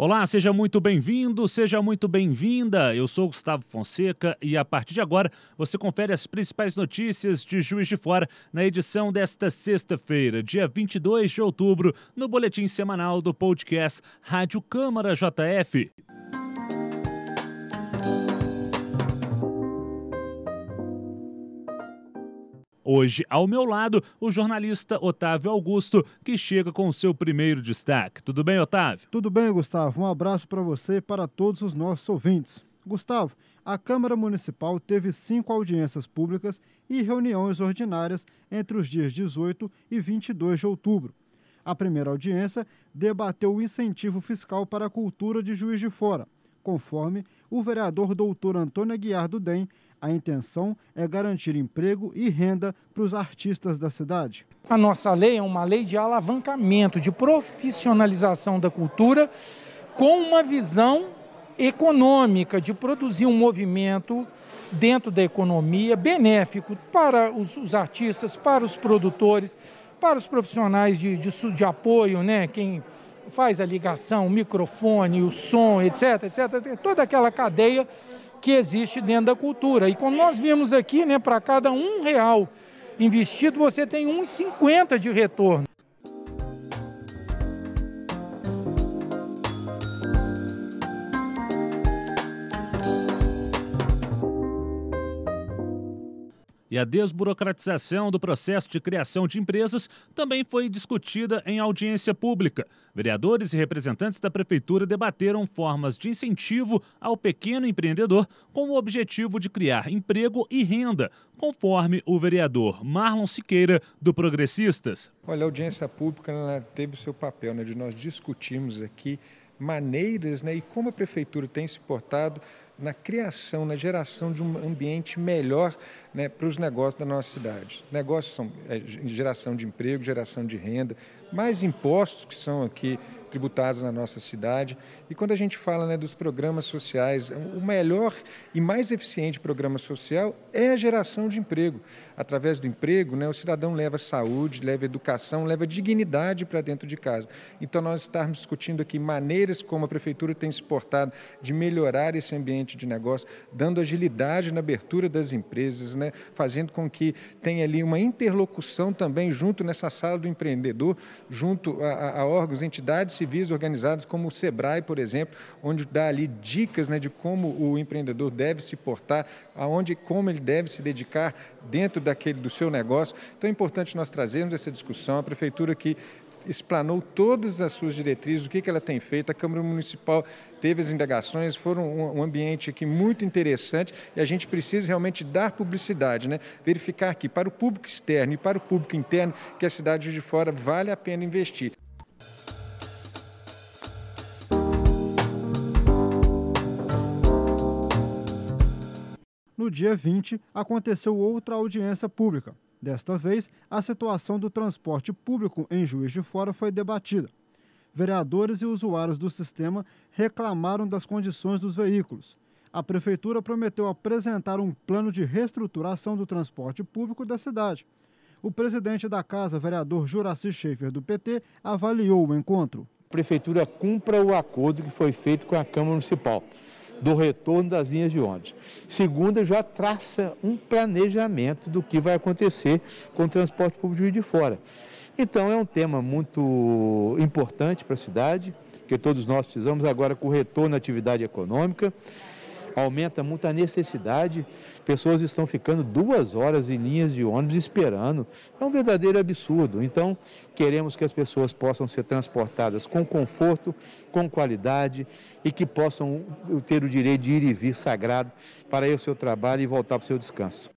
Olá, seja muito bem-vindo, seja muito bem-vinda. Eu sou Gustavo Fonseca e a partir de agora você confere as principais notícias de Juiz de Fora na edição desta sexta-feira, dia 22 de outubro, no boletim semanal do podcast Rádio Câmara JF. Hoje, ao meu lado, o jornalista Otávio Augusto, que chega com o seu primeiro destaque. Tudo bem, Otávio? Tudo bem, Gustavo. Um abraço para você e para todos os nossos ouvintes. Gustavo, a Câmara Municipal teve cinco audiências públicas e reuniões ordinárias entre os dias 18 e 22 de outubro. A primeira audiência debateu o incentivo fiscal para a cultura de Juiz de Fora. Conforme o vereador doutor Antônio Aguiar do DEM, a intenção é garantir emprego e renda para os artistas da cidade. A nossa lei é uma lei de alavancamento, de profissionalização da cultura, com uma visão econômica, de produzir um movimento dentro da economia benéfico para os, os artistas, para os produtores, para os profissionais de, de, de apoio, né? Quem faz a ligação, o microfone, o som, etc, etc, toda aquela cadeia que existe dentro da cultura. E quando nós vimos aqui, né, para cada um real investido, você tem 1,50 de retorno. E a desburocratização do processo de criação de empresas também foi discutida em audiência pública. Vereadores e representantes da Prefeitura debateram formas de incentivo ao pequeno empreendedor com o objetivo de criar emprego e renda, conforme o vereador Marlon Siqueira, do Progressistas. Olha, a audiência pública teve o seu papel né, de nós discutirmos aqui maneiras né, e como a Prefeitura tem se portado na criação, na geração de um ambiente melhor né, para os negócios da nossa cidade. Negócios são é, geração de emprego, geração de renda, mais impostos que são aqui tributados na nossa cidade. E quando a gente fala né, dos programas sociais, o melhor e mais eficiente programa social é a geração de emprego. Através do emprego, né, o cidadão leva saúde, leva educação, leva dignidade para dentro de casa. Então, nós estamos discutindo aqui maneiras como a Prefeitura tem se portado de melhorar esse ambiente de negócio, dando agilidade na abertura das empresas, né, fazendo com que tenha ali uma interlocução também junto nessa sala do empreendedor, junto a, a órgãos, entidades civis organizados como o SEBRAE, por exemplo, onde dá ali dicas né, de como o empreendedor deve se portar, aonde como ele deve se dedicar dentro daquele do seu negócio. Então é importante nós trazermos essa discussão. A prefeitura que explanou todas as suas diretrizes, o que, que ela tem feito. A Câmara Municipal teve as indagações, foram um, ambiente aqui muito interessante e a gente precisa realmente dar publicidade, né? verificar aqui para o público externo e para o público interno que a cidade de fora vale a pena investir. no dia 20, aconteceu outra audiência pública. Desta vez, a situação do transporte público em Juiz de Fora foi debatida. Vereadores e usuários do sistema reclamaram das condições dos veículos. A prefeitura prometeu apresentar um plano de reestruturação do transporte público da cidade. O presidente da casa, vereador Juraci Schaefer, do PT, avaliou o encontro. A prefeitura cumpra o acordo que foi feito com a Câmara Municipal do retorno das linhas de ônibus. Segunda, já traça um planejamento do que vai acontecer com o transporte público de fora. Então, é um tema muito importante para a cidade, que todos nós precisamos agora com o retorno à atividade econômica aumenta muito a necessidade. Pessoas estão ficando duas horas em linhas de ônibus esperando. É um verdadeiro absurdo. Então, queremos que as pessoas possam ser transportadas com conforto, com qualidade e que possam ter o direito de ir e vir sagrado para ir ao seu trabalho e voltar para o seu descanso.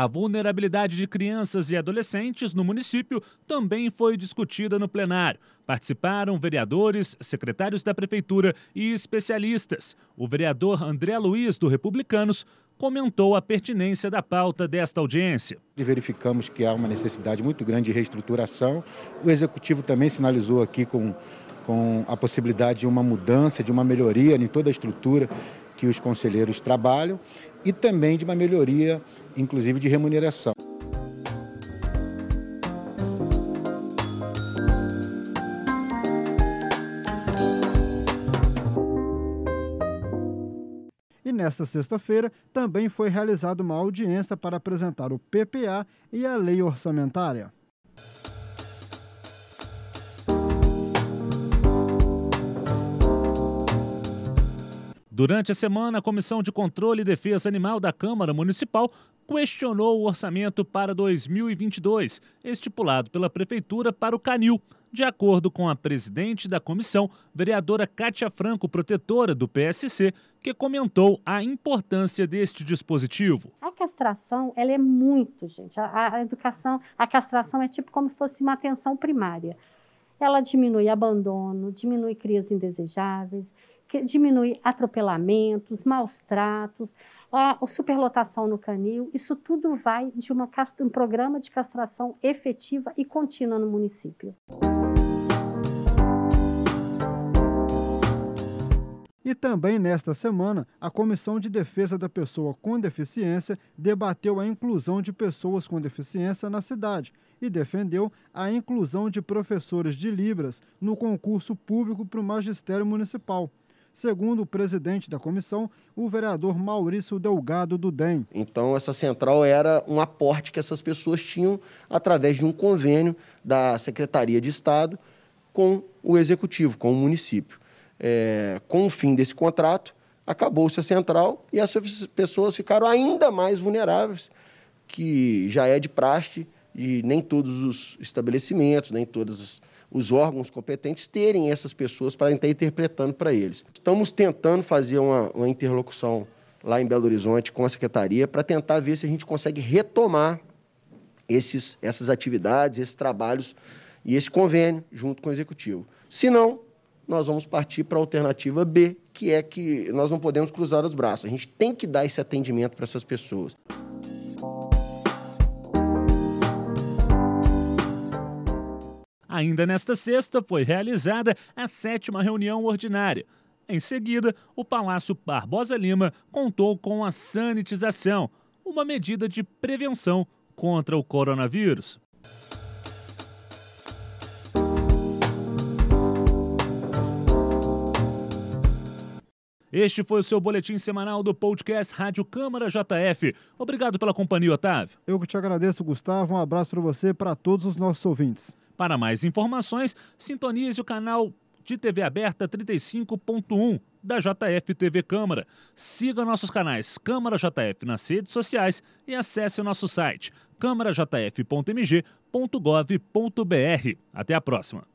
A vulnerabilidade de crianças e adolescentes no município também foi discutida no plenário. Participaram vereadores, secretários da prefeitura e especialistas. O vereador André Luiz, do Republicanos, comentou a pertinência da pauta desta audiência. Verificamos que há uma necessidade muito grande de reestruturação. O executivo também sinalizou aqui com, com a possibilidade de uma mudança, de uma melhoria em toda a estrutura que os conselheiros trabalham e também de uma melhoria inclusive de remuneração. E nesta sexta-feira também foi realizada uma audiência para apresentar o PPA e a lei orçamentária. Durante a semana, a Comissão de Controle e Defesa Animal da Câmara Municipal questionou o orçamento para 2022, estipulado pela Prefeitura para o Canil. De acordo com a presidente da comissão, vereadora Cátia Franco, protetora do PSC, que comentou a importância deste dispositivo. A castração, ela é muito, gente. A, a educação, a castração é tipo como se fosse uma atenção primária. Ela diminui abandono, diminui crias indesejáveis, que diminui atropelamentos, maus tratos, a, superlotação no canil. Isso tudo vai de uma, um programa de castração efetiva e contínua no município. E também nesta semana, a Comissão de Defesa da Pessoa com Deficiência debateu a inclusão de pessoas com deficiência na cidade e defendeu a inclusão de professores de Libras no concurso público para o magistério municipal. Segundo o presidente da comissão, o vereador Maurício Delgado do DEM. Então, essa central era um aporte que essas pessoas tinham através de um convênio da Secretaria de Estado com o executivo, com o município é, com o fim desse contrato, acabou-se a central e essas pessoas ficaram ainda mais vulneráveis, que já é de praxe e nem todos os estabelecimentos, nem todos os órgãos competentes terem essas pessoas para estar interpretando para eles. Estamos tentando fazer uma, uma interlocução lá em Belo Horizonte com a secretaria para tentar ver se a gente consegue retomar esses, essas atividades, esses trabalhos e esse convênio junto com o executivo. Se não, nós vamos partir para a alternativa B, que é que nós não podemos cruzar os braços. A gente tem que dar esse atendimento para essas pessoas. Ainda nesta sexta foi realizada a sétima reunião ordinária. Em seguida, o Palácio Barbosa Lima contou com a sanitização, uma medida de prevenção contra o coronavírus. Este foi o seu boletim semanal do podcast Rádio Câmara JF. Obrigado pela companhia, Otávio. Eu que te agradeço, Gustavo. Um abraço para você e para todos os nossos ouvintes. Para mais informações, sintonize o canal de TV aberta 35.1 da JF TV Câmara. Siga nossos canais Câmara JF nas redes sociais e acesse nosso site câmarajf.mg.gov.br. Até a próxima.